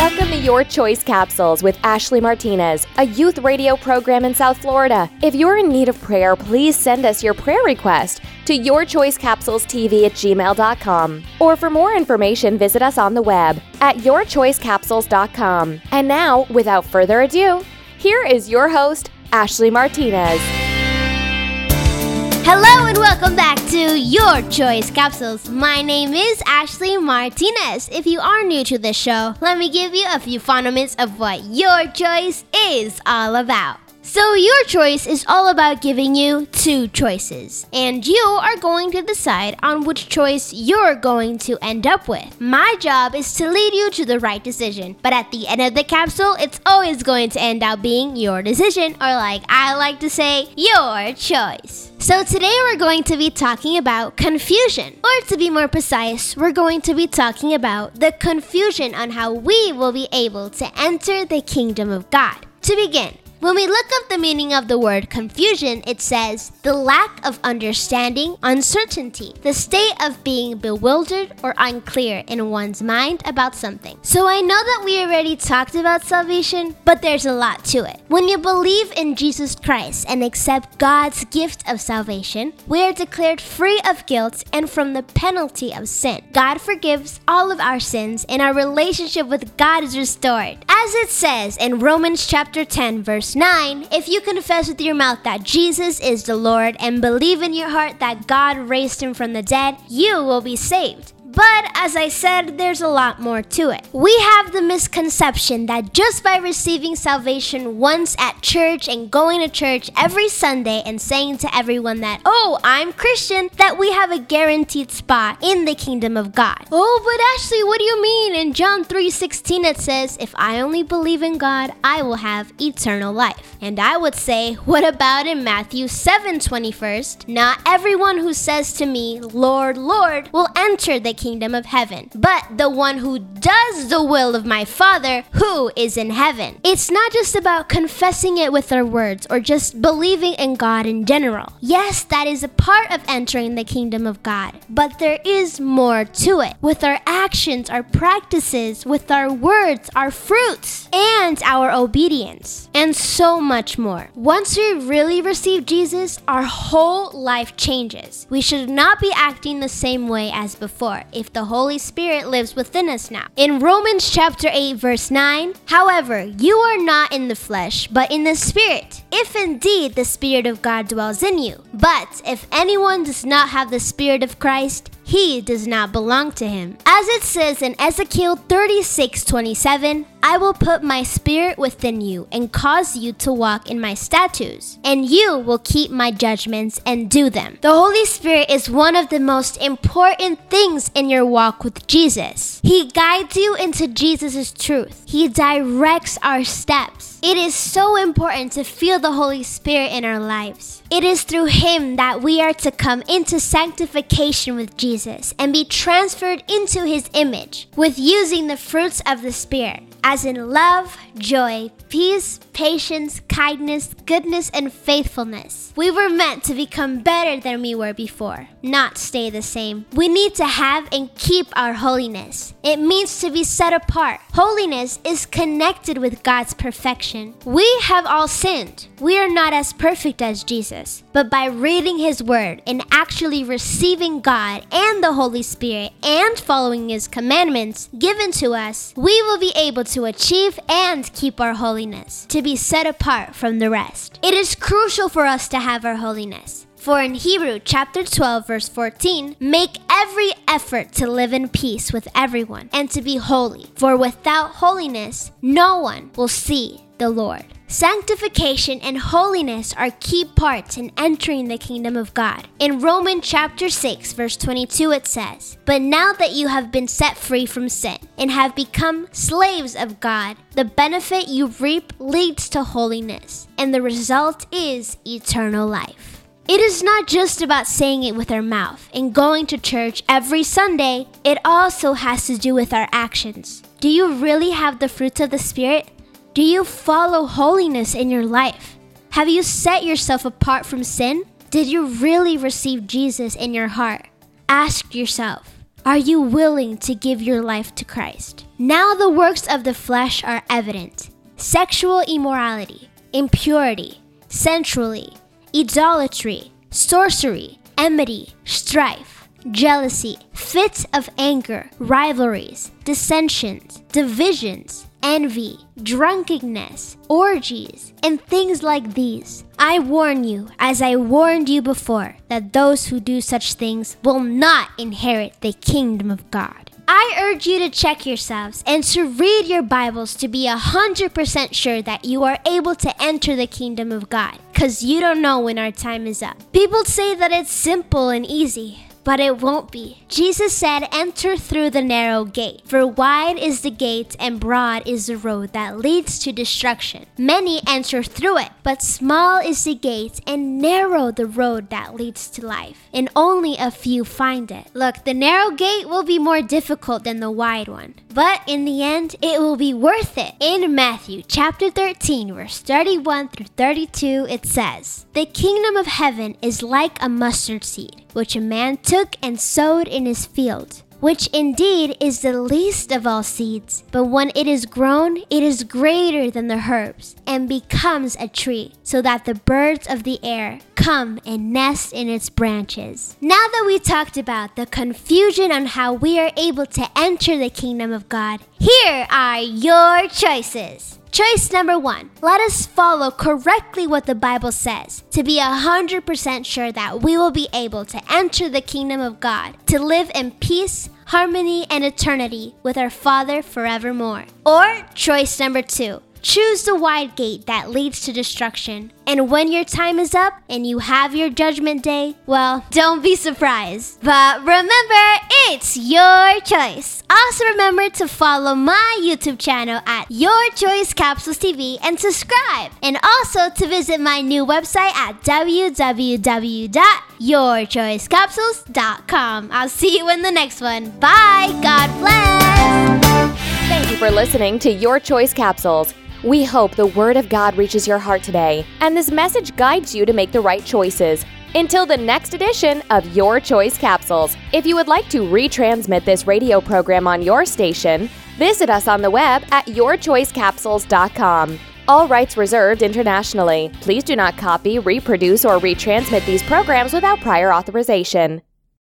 Welcome to Your Choice Capsules with Ashley Martinez, a youth radio program in South Florida. If you're in need of prayer, please send us your prayer request to yourchoicecapsulestv at gmail.com. Or for more information, visit us on the web at yourchoicecapsules.com. And now, without further ado, here is your host, Ashley Martinez. Hello and welcome back to Your Choice Capsules. My name is Ashley Martinez. If you are new to the show, let me give you a few fundamentals of what your choice is all about. So, your choice is all about giving you two choices, and you are going to decide on which choice you're going to end up with. My job is to lead you to the right decision, but at the end of the capsule, it's always going to end up being your decision, or like I like to say, your choice. So, today we're going to be talking about confusion, or to be more precise, we're going to be talking about the confusion on how we will be able to enter the kingdom of God. To begin, when we look up the meaning of the word confusion, it says the lack of understanding, uncertainty, the state of being bewildered or unclear in one's mind about something. So I know that we already talked about salvation, but there's a lot to it. When you believe in Jesus Christ and accept God's gift of salvation, we are declared free of guilt and from the penalty of sin. God forgives all of our sins and our relationship with God is restored. As it says in Romans chapter 10 verse verse 9 If you confess with your mouth that Jesus is the Lord and believe in your heart that God raised him from the dead, you will be saved. But as I said, there's a lot more to it. We have the misconception that just by receiving salvation once at church and going to church every Sunday and saying to everyone that, oh, I'm Christian, that we have a guaranteed spot in the kingdom of God. Oh, but Ashley, what do you mean? In John 3:16 it says, if I only believe in God, I will have eternal life. And I would say, what about in Matthew 7:21? Not everyone who says to me, Lord, Lord, will enter the kingdom of heaven, but the one who does the will of my Father who is in heaven. It's not just about confessing it with our words or just believing in God in general. Yes, that is a part of entering the kingdom of God, but there is more to it. With our actions, our practices, with our words, our fruits, and our obedience, and so much more. Once we really receive Jesus, our whole life changes. We should not be acting the same way as before if the Holy Spirit lives within us now. In Romans chapter 8 verse 9, however, you are not in the flesh, but in the Spirit, if indeed the Spirit of God dwells in you. But if anyone does not have the Spirit of Christ, he does not belong to him. As it says in Ezekiel 36 27, I will put my spirit within you and cause you to walk in my statutes, and you will keep my judgments and do them. The Holy Spirit is one of the most important things in your walk with Jesus. He guides you into Jesus' truth, He directs our steps. It is so important to feel the Holy Spirit in our lives. It is through Him that we are to come into sanctification with Jesus and be transferred into His image with using the fruits of the Spirit as in love, joy, peace, patience, kindness, goodness, and faithfulness. We were meant to become better than we were before, not stay the same. We need to have and keep our holiness. It means to be set apart. Holiness is connected with God's perfection. We have all sinned. We are not as perfect as Jesus, but by reading His Word and actually receiving God and the Holy Spirit and following His commandments given to us, we will be able to achieve and keep our holiness, to be set apart from the rest. It is crucial for us to have our holiness. For in Hebrew chapter 12 verse 14, make every effort to live in peace with everyone and to be holy, for without holiness no one will see the Lord. Sanctification and holiness are key parts in entering the kingdom of God. In Romans chapter 6 verse 22 it says, "But now that you have been set free from sin and have become slaves of God, the benefit you reap leads to holiness, and the result is eternal life." It is not just about saying it with our mouth and going to church every Sunday, it also has to do with our actions. Do you really have the fruits of the Spirit? Do you follow holiness in your life? Have you set yourself apart from sin? Did you really receive Jesus in your heart? Ask yourself Are you willing to give your life to Christ? Now the works of the flesh are evident sexual immorality, impurity, sensuality, idolatry, sorcery, enmity, strife, jealousy, fits of anger, rivalries, dissensions, divisions, envy, drunkenness, orgies, and things like these. I warn you, as I warned you before, that those who do such things will not inherit the kingdom of God. I urge you to check yourselves and to read your Bibles to be 100% sure that you are able to enter the kingdom of God, because you don't know when our time is up. People say that it's simple and easy but it won't be. Jesus said, Enter through the narrow gate, for wide is the gate and broad is the road that leads to destruction. Many enter through it, but small is the gate and narrow the road that leads to life, and only a few find it. Look, the narrow gate will be more difficult than the wide one, but in the end, it will be worth it. In Matthew chapter 13, verse 31 through 32, it says, The kingdom of heaven is like a mustard seed which a man took and sowed in his field, which indeed is the least of all seeds. But when it is grown, it is greater than the herbs, and becomes a tree, so that the birds of the air come and nest in its branches. Now that we talked about the confusion on how we are able to enter the kingdom of God, here are your choices. Choice number one let us follow correctly what the Bible says to be 100% sure that we will be able to enter the kingdom of God, to live in peace, harmony, and eternity with our Father forevermore. Or choice number two Choose the wide gate that leads to destruction. And when your time is up and you have your judgment day, well, don't be surprised. But remember, it's choice. Also, remember to follow my YouTube channel at Your Choice Capsules TV and subscribe. And also to visit my new website at www.yourchoicecapsules.com. I'll see you in the next one. Bye. God bless. Thank you for listening to Your Choice Capsules. We hope the Word of God reaches your heart today, and this message guides you to make the right choices. Until the next edition of Your Choice Capsules, if you would like to retransmit this radio program on your station, visit us on the web at yourchoicecapsules.com. All rights reserved internationally. Please do not copy, reproduce, or retransmit these programs without prior authorization.